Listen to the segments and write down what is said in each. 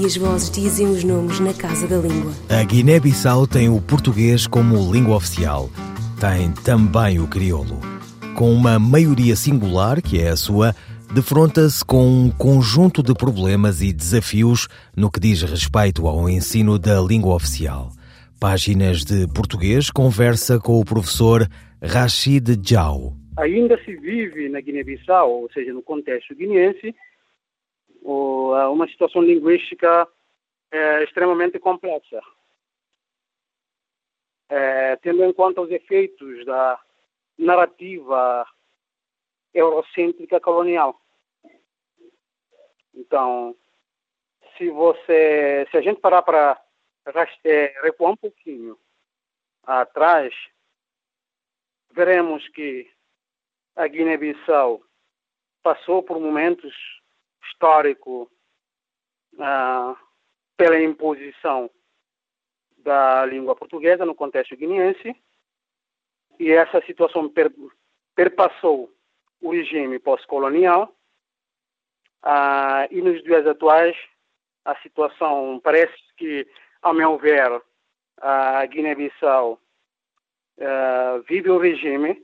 e as vozes dizem os nomes na casa da língua. A Guiné-Bissau tem o português como língua oficial. Tem também o crioulo. Com uma maioria singular, que é a sua, defronta-se com um conjunto de problemas e desafios no que diz respeito ao ensino da língua oficial. Páginas de Português conversa com o professor Rachid Jau. Ainda se vive na Guiné-Bissau, ou seja, no contexto guineense, uma situação linguística é, extremamente complexa. É, tendo em conta os efeitos da narrativa eurocêntrica colonial. Então, se você, se a gente parar para é, recuar um pouquinho atrás, veremos que a Guiné-Bissau passou por momentos históricos ah, pela imposição da língua portuguesa no contexto guineense e essa situação per, perpassou o regime pós-colonial ah, e nos dias atuais a situação parece que, ao meu ver, a Guiné-Bissau ah, vive um regime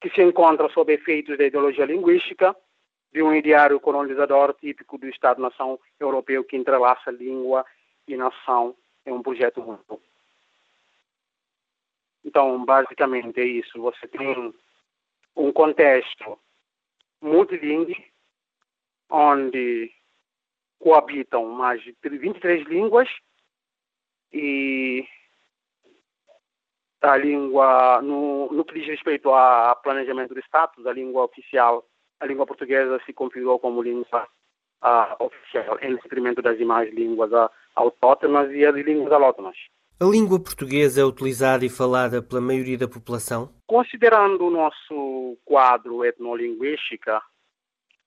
que se encontra sob efeitos da ideologia linguística de um ideário colonizador típico do Estado-nação europeu que entrelaça língua e nação em um projeto único. Então, basicamente é isso. Você tem um contexto multilingue, onde coabitam mais de 23 línguas e a língua, no, no que diz respeito a planejamento do status, a língua oficial, a língua portuguesa se configurou como língua oficial, em detrimento das demais línguas autóctonas e as línguas alótonas. A língua portuguesa é utilizada e falada pela maioria da população? Considerando o nosso quadro etnolinguístico,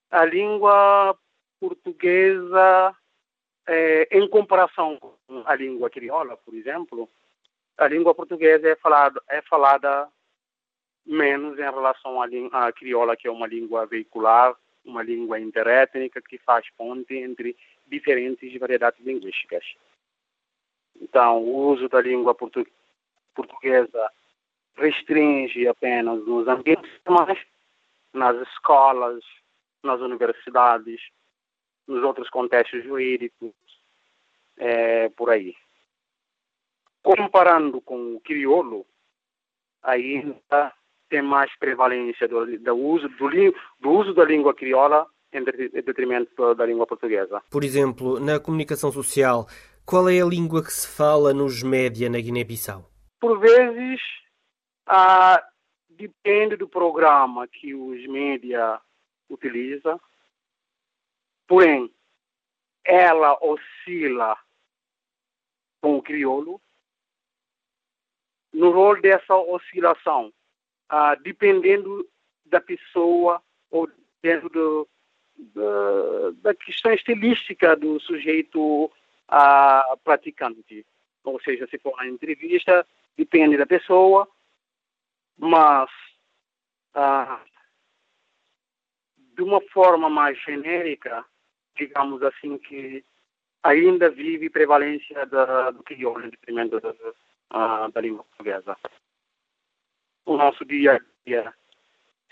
a língua portuguesa, é, em comparação com a língua crioula, por exemplo, a língua portuguesa é falada, é falada menos em relação à, à crioula, que é uma língua veicular, uma língua interétnica que faz ponte entre diferentes variedades linguísticas. Então, o uso da língua portu portuguesa restringe apenas nos ambientes formais, nas escolas, nas universidades, nos outros contextos jurídicos, é, por aí. Comparando com o crioulo, ainda tem mais prevalência do, do uso, do, do uso da língua crioula em detrimento da língua portuguesa. Por exemplo, na comunicação social, qual é a língua que se fala nos média na Guiné-Bissau? Por vezes, ah, depende do programa que os média utilizam. Porém, ela oscila com o crioulo. No rol dessa oscilação, ah, dependendo da pessoa ou dentro do, da, da questão estilística do sujeito ah, praticante. Ou seja, se for uma entrevista, depende da pessoa, mas ah, de uma forma mais genérica, digamos assim, que ainda vive prevalência da, do crioulo detrimento da, uh, da língua portuguesa o nosso dia a dia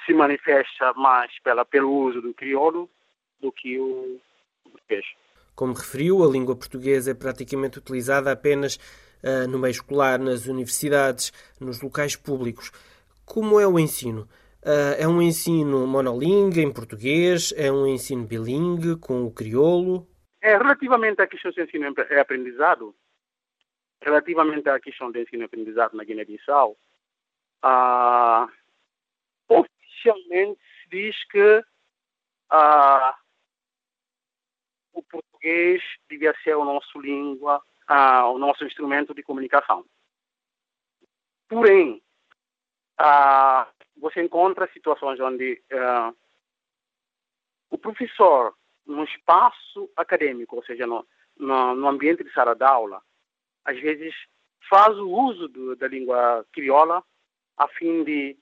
se manifesta mais pela, pelo uso do crioulo do que o português. Como referiu, a língua portuguesa é praticamente utilizada apenas uh, no meio escolar, nas universidades, nos locais públicos. Como é o ensino? Uh, é um ensino monolingue em português? É um ensino bilingue com o crioulo? É, relativamente à questão do ensino e aprendizado, relativamente à questão do ensino e aprendizado na Guiné-Bissau, ah, oficialmente se diz que ah, o português devia ser o nosso língua, ah, o nosso instrumento de comunicação. Porém, você encontra situações onde o professor, no espaço acadêmico, ou seja, no, no, no ambiente de sala de aula, às vezes faz o uso do, da língua crioula a fim de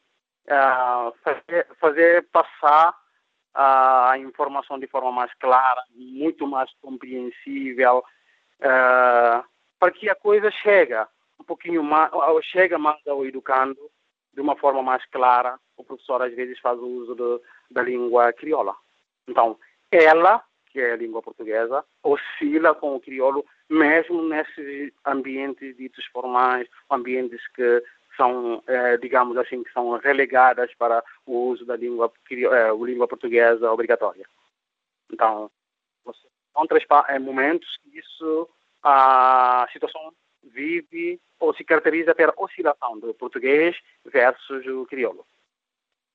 uh, fazer, fazer, passar uh, a informação de forma mais clara, muito mais compreensível, uh, para que a coisa chega um pouquinho mais, chega mais ao educando de uma forma mais clara. O professor às vezes faz uso da língua crioula. Então, ela, que é a língua portuguesa, oscila com o crioulo mesmo nesses ambientes ditos formais, ambientes que são, eh, digamos assim, que são relegadas para o uso da língua, eh, língua portuguesa obrigatória. Então, você eh, momentos que isso, a situação vive ou se caracteriza pela oscilação do português versus o crioulo.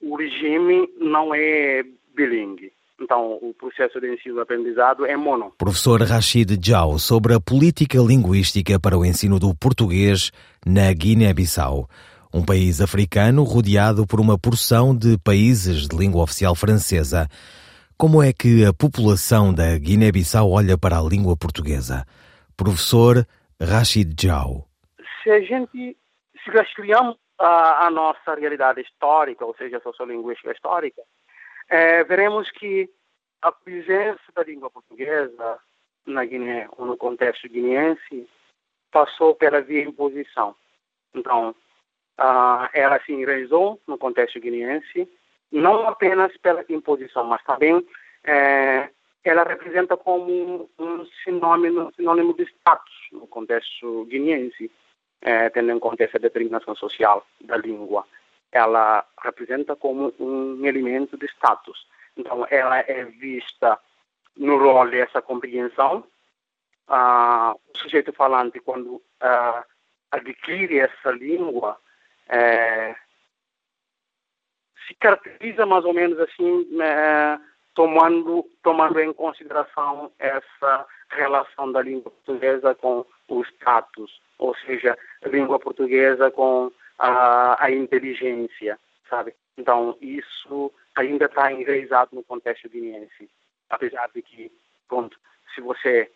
O regime não é bilingue. Então, o processo de ensino-aprendizado é mono. Professor Rachid Jau, sobre a política linguística para o ensino do português na Guiné-Bissau, um país africano rodeado por uma porção de países de língua oficial francesa. Como é que a população da Guiné-Bissau olha para a língua portuguesa? Professor Rachid Jau. Se a gente, se rastreamos a, a nossa realidade histórica, ou seja, a sociolinguística histórica, é, veremos que a presença da língua portuguesa na Guiné, ou no contexto guineense, passou pela via imposição. Então, ela se enraizou no contexto guineense, não apenas pela imposição, mas também é, ela representa como um sinônimo, sinônimo de status no contexto guineense, é, tendo em conta essa determinação social da língua ela representa como um elemento de status. Então, ela é vista no rol dessa compreensão. Ah, o sujeito falante, quando ah, adquire essa língua, é, se caracteriza mais ou menos assim, é, tomando, tomando em consideração essa relação da língua portuguesa com o status, ou seja, a língua portuguesa com a, a inteligência, sabe? Então, isso ainda está enraizado no contexto guineense. Apesar de que, pronto, se você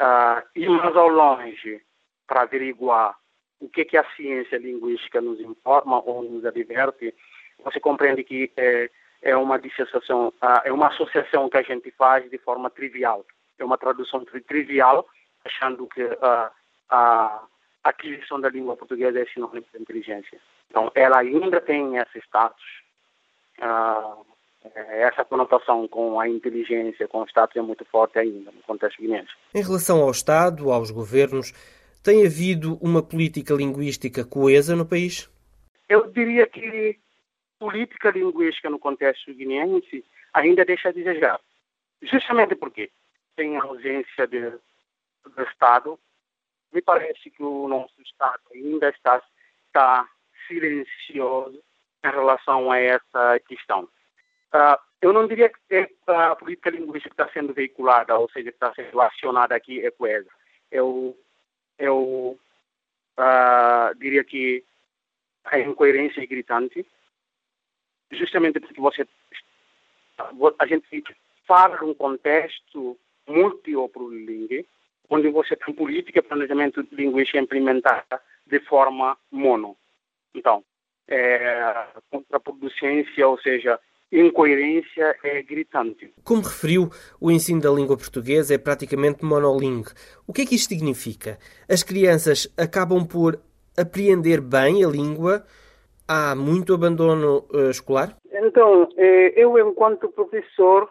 uh, ir mais ao longe para averiguar o que, que a ciência linguística nos informa ou nos adverte, você compreende que é, é uma dissociação, uh, é uma associação que a gente faz de forma trivial. É uma tradução trivial, achando que uh, a aquisição da língua portuguesa é sinônimo de inteligência. Então, ela ainda tem esse status, essa conotação com a inteligência, com o status é muito forte ainda no contexto guineense. Em relação ao Estado, aos governos, tem havido uma política linguística coesa no país? Eu diria que política linguística no contexto guineense ainda deixa a desejar. Justamente porque tem ausência de, do Estado me parece que o nosso Estado ainda está, está silencioso em relação a essa questão. Uh, eu não diria que a política linguística está sendo veiculada, ou seja, está sendo acionada aqui é coesa. Eu, eu uh, diria que a incoerência é gritante, justamente porque você a gente fala num contexto multi ou plurilingüe, onde você tem política, planejamento linguístico implementada de forma mono. Então, é, contraproducência, ou seja, incoerência é gritante. Como referiu, o ensino da língua portuguesa é praticamente monolingue. O que é que isto significa? As crianças acabam por apreender bem a língua? Há muito abandono uh, escolar? Então, eh, eu, enquanto professor,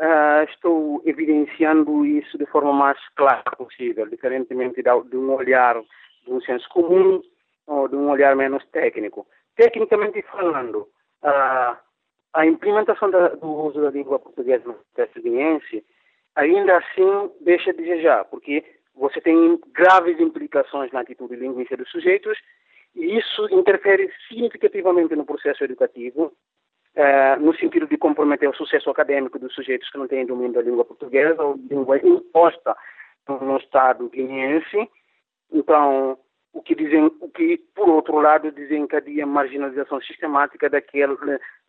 Uh, estou evidenciando isso de forma mais clara possível, diferentemente de um olhar de um senso comum ou de um olhar menos técnico. Tecnicamente falando, uh, a implementação da, do uso da língua portuguesa no texto guineense ainda assim deixa de desejar, porque você tem graves implicações na atitude linguística dos sujeitos e isso interfere significativamente no processo educativo uh, no sentido de comprometer o sucesso acadêmico dos sujeitos que não têm domínio da língua portuguesa ou língua imposta no Estado guineense. Então, o que, dizem, o que por outro lado desencadeia marginalização sistemática daqueles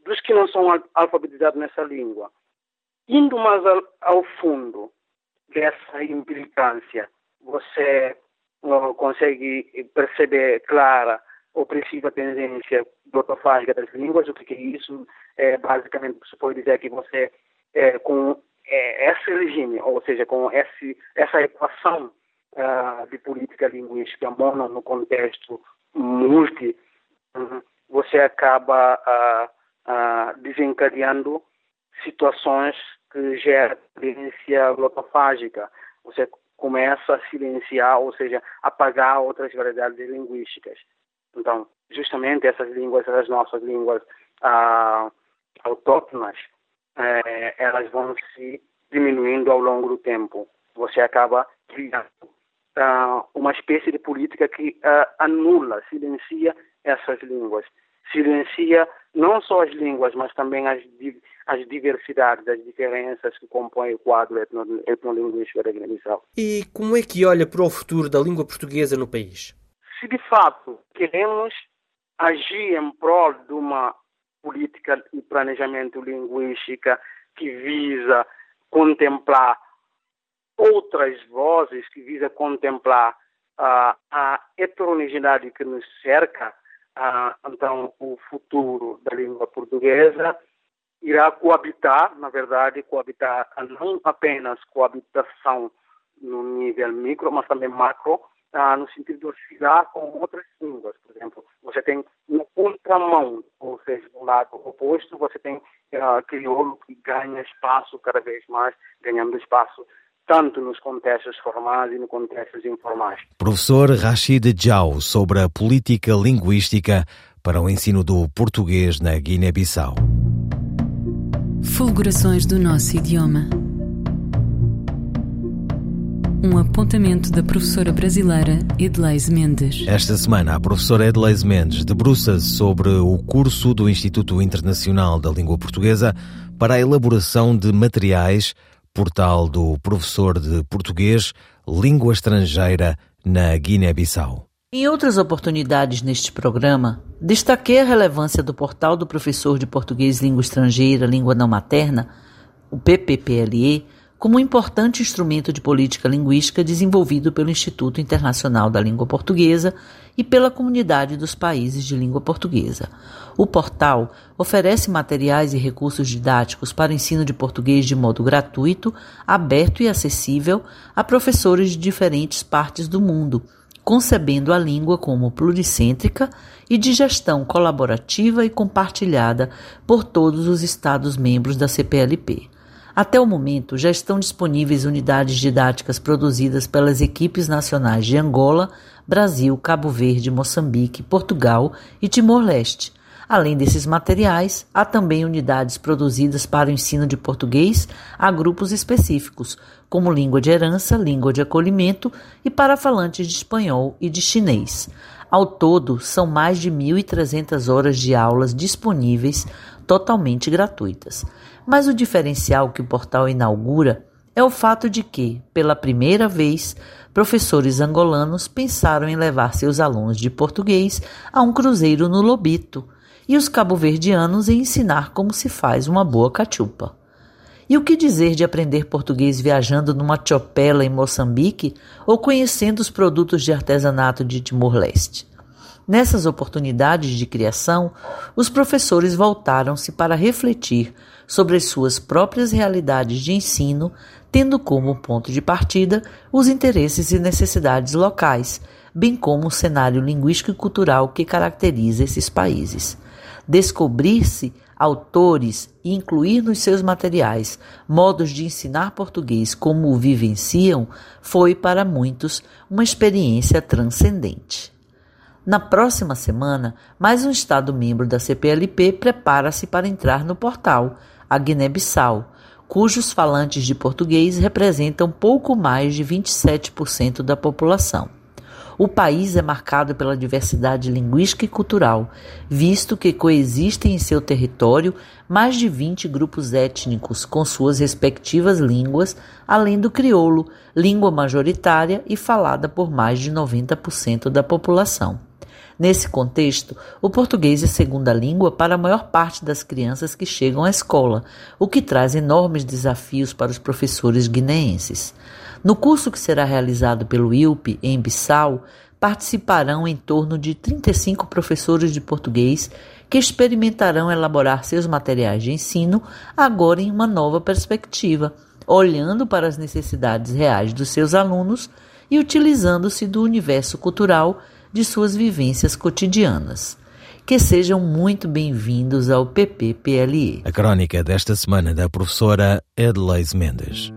dos que não são alfabetizados nessa língua. Indo mais ao, ao fundo dessa implicância, você uh, consegue perceber clara opressiva tendência glotofágica das línguas. O que é isso? É, basicamente, se pode dizer que você, é, com é, esse regime, ou seja, com esse, essa equação uh, de política linguística mono no contexto multi, uh, você acaba uh, desencadeando situações que geram tendência glotofágica. Você começa a silenciar, ou seja, apagar outras variedades linguísticas. Então, justamente essas línguas, as nossas línguas autóctonas, eh, elas vão se diminuindo ao longo do tempo. Você acaba criando uh, uma espécie de política que uh, anula, silencia essas línguas. Silencia não só as línguas, mas também as, as diversidades, as diferenças que compõem o quadro etno, etnolinguístico da Guiné-Bissau. E como é que olha para o futuro da língua portuguesa no país? Se de fato queremos agir em prol de uma política e planejamento linguística que visa contemplar outras vozes que visa contemplar uh, a heterogeneidade que nos cerca, uh, então o futuro da língua portuguesa irá coabitar, na verdade, coabitar não apenas coabitação no nível micro, mas também macro, no sentido de oscilar com outras línguas. Por exemplo, você tem no contramão, ou seja, do lado oposto, você tem uh, crioulo que ganha espaço cada vez mais, ganhando espaço tanto nos contextos formais e nos contextos informais. Professor Rachid Jau, sobre a política linguística para o ensino do português na Guiné-Bissau. Fulgurações do nosso idioma. Um apontamento da professora brasileira Edleise Mendes. Esta semana, a professora Edleise Mendes debruça-se sobre o curso do Instituto Internacional da Língua Portuguesa para a elaboração de materiais portal do professor de português, língua estrangeira na Guiné-Bissau. Em outras oportunidades neste programa, destaquei a relevância do portal do professor de português língua estrangeira, língua não materna, o PPPLE, como um importante instrumento de política linguística desenvolvido pelo Instituto Internacional da Língua Portuguesa e pela comunidade dos países de língua portuguesa. O portal oferece materiais e recursos didáticos para o ensino de português de modo gratuito, aberto e acessível a professores de diferentes partes do mundo, concebendo a língua como pluricêntrica e de gestão colaborativa e compartilhada por todos os Estados-membros da CPLP. Até o momento, já estão disponíveis unidades didáticas produzidas pelas equipes nacionais de Angola, Brasil, Cabo Verde, Moçambique, Portugal e Timor-Leste. Além desses materiais, há também unidades produzidas para o ensino de português a grupos específicos, como língua de herança, língua de acolhimento e para falantes de espanhol e de chinês. Ao todo, são mais de 1.300 horas de aulas disponíveis totalmente gratuitas. Mas o diferencial que o portal inaugura é o fato de que, pela primeira vez, professores angolanos pensaram em levar seus alunos de português a um cruzeiro no Lobito e os cabo-verdianos em ensinar como se faz uma boa cachupa. E o que dizer de aprender português viajando numa chopela em Moçambique ou conhecendo os produtos de artesanato de Timor-Leste? Nessas oportunidades de criação, os professores voltaram-se para refletir sobre as suas próprias realidades de ensino, tendo como ponto de partida os interesses e necessidades locais, bem como o cenário linguístico e cultural que caracteriza esses países. Descobrir-se autores e incluir nos seus materiais modos de ensinar português como o vivenciam foi para muitos uma experiência transcendente. Na próxima semana, mais um Estado-membro da CPLP prepara-se para entrar no portal, a Guiné-Bissau, cujos falantes de português representam pouco mais de 27% da população. O país é marcado pela diversidade linguística e cultural, visto que coexistem em seu território mais de 20 grupos étnicos com suas respectivas línguas, além do crioulo, língua majoritária e falada por mais de 90% da população. Nesse contexto, o português é segunda língua para a maior parte das crianças que chegam à escola, o que traz enormes desafios para os professores guineenses. No curso que será realizado pelo ILP em Bissau, participarão em torno de 35 professores de português que experimentarão elaborar seus materiais de ensino agora em uma nova perspectiva, olhando para as necessidades reais dos seus alunos e utilizando-se do universo cultural de suas vivências cotidianas. Que sejam muito bem-vindos ao PPPLE. A crônica desta semana da professora Edleis Mendes.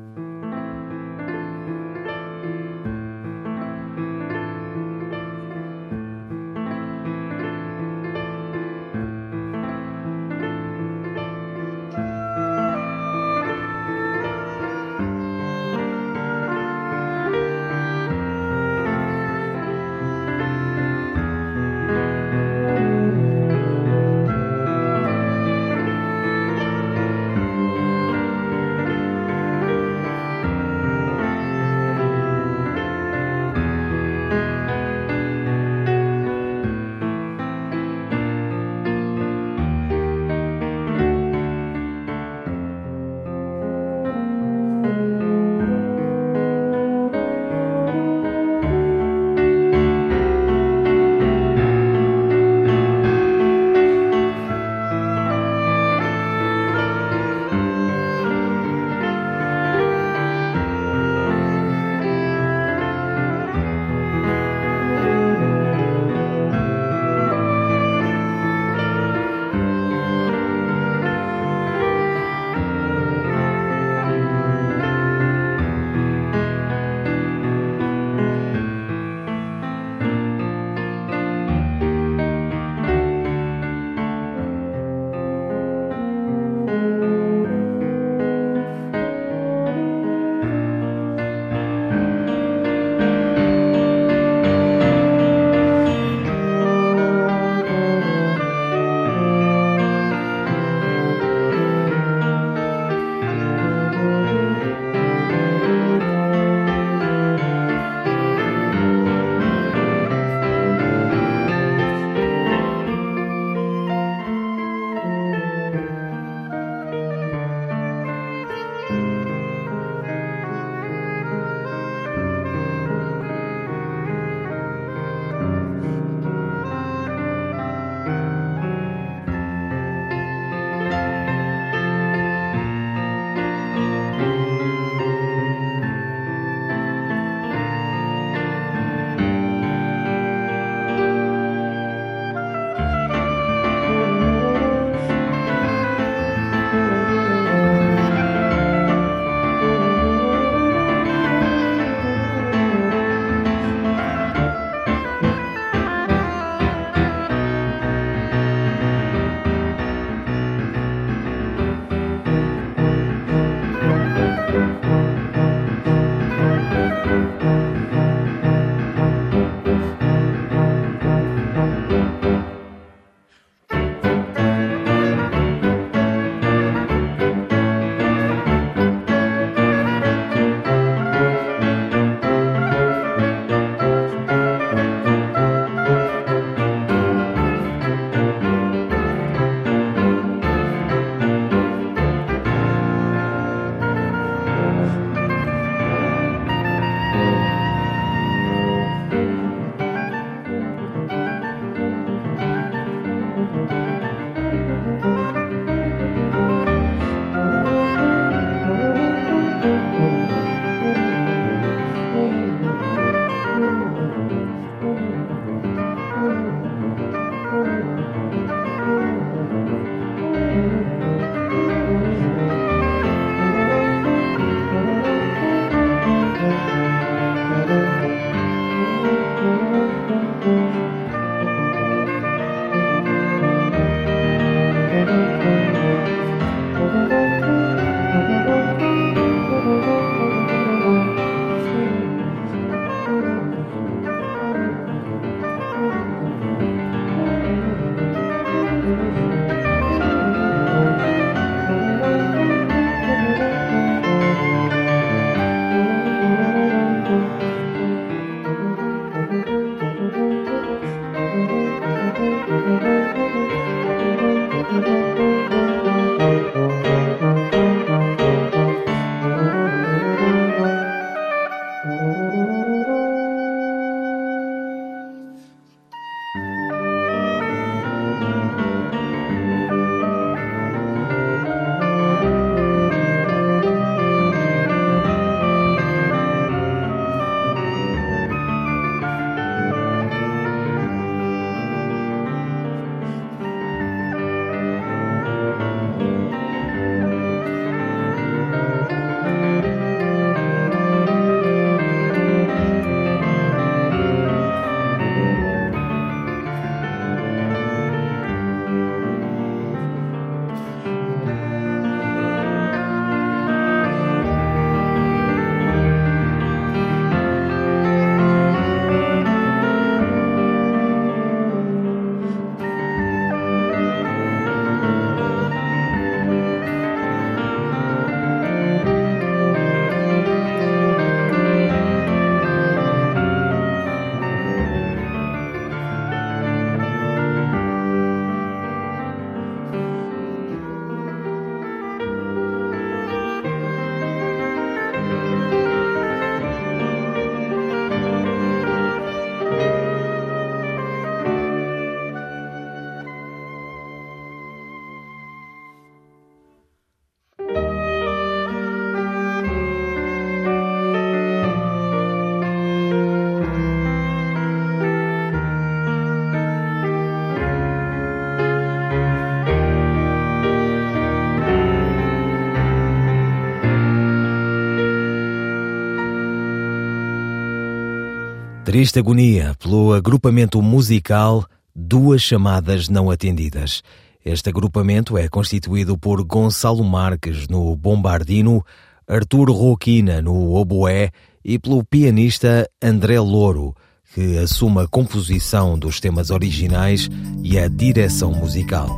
Triste agonia pelo agrupamento musical Duas Chamadas Não Atendidas. Este agrupamento é constituído por Gonçalo Marques no bombardino, Artur Roquina no oboé e pelo pianista André Louro, que assume a composição dos temas originais e a direção musical.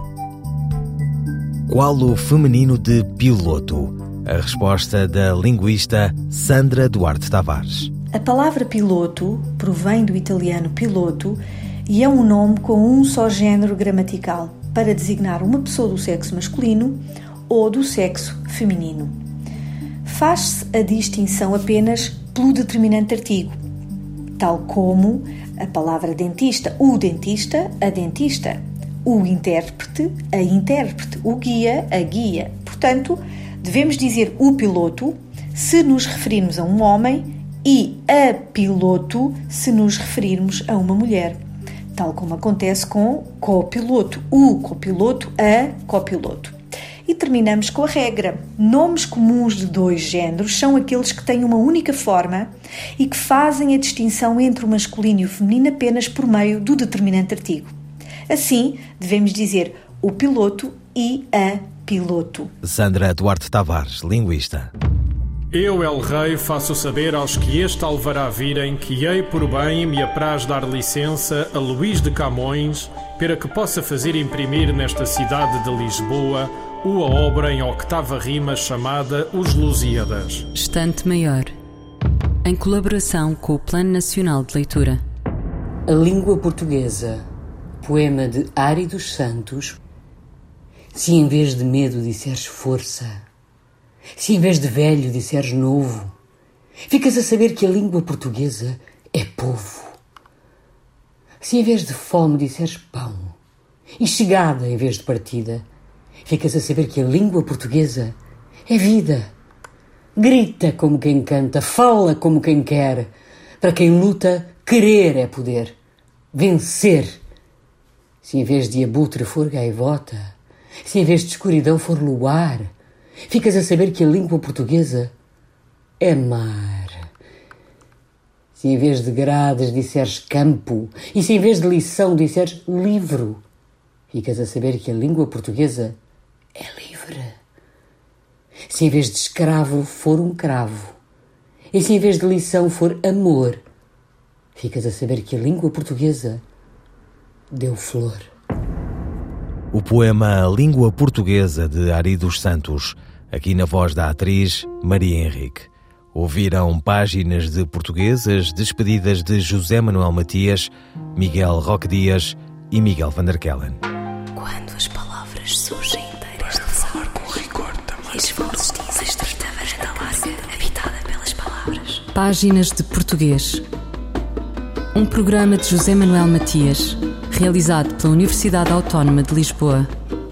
Qual o feminino de piloto? A resposta da linguista Sandra Duarte Tavares. A palavra piloto provém do italiano piloto e é um nome com um só género gramatical para designar uma pessoa do sexo masculino ou do sexo feminino. Faz-se a distinção apenas pelo determinante artigo, tal como a palavra dentista, o dentista, a dentista, o intérprete, a intérprete, o guia, a guia. Portanto, devemos dizer o piloto se nos referirmos a um homem e a piloto se nos referirmos a uma mulher tal como acontece com copiloto, o copiloto, a copiloto. E terminamos com a regra: nomes comuns de dois géneros são aqueles que têm uma única forma e que fazem a distinção entre o masculino e o feminino apenas por meio do determinante artigo. Assim, devemos dizer o piloto e a piloto. Sandra Duarte Tavares, linguista. Eu, El Rei, faço saber aos que este alvará virem que hei por bem me apraz dar licença a Luís de Camões para que possa fazer imprimir nesta cidade de Lisboa uma obra em octava rima chamada Os Lusíadas. Estante Maior, em colaboração com o Plano Nacional de Leitura. A Língua Portuguesa, poema de Ari dos Santos. Se em vez de medo disseres força, se em vez de velho disseres novo, ficas a saber que a língua portuguesa é povo. Se em vez de fome disseres pão e chegada em vez de partida, ficas a saber que a língua portuguesa é vida. Grita como quem canta, fala como quem quer. Para quem luta, querer é poder. Vencer. Se em vez de abutre for gaivota, se em vez de escuridão for luar, ficas a saber que a língua portuguesa é mar. Se em vez de grades disseres campo e se em vez de lição disseres livro, ficas a saber que a língua portuguesa é livre. Se em vez de escravo for um cravo e se em vez de lição for amor, ficas a saber que a língua portuguesa deu flor. O poema Língua Portuguesa de Ari dos Santos, aqui na voz da atriz Maria Henrique. Ouviram páginas de portuguesas despedidas de José Manuel Matias, Miguel Roque Dias e Miguel van der Kellen. Quando as palavras surgem inteiras Para falar com rigor também. E as vozes dizem estreita varanda larga, habitada pelas palavras. Páginas de Português. Um programa de José Manuel Matias realizado pela Universidade Autónoma de Lisboa.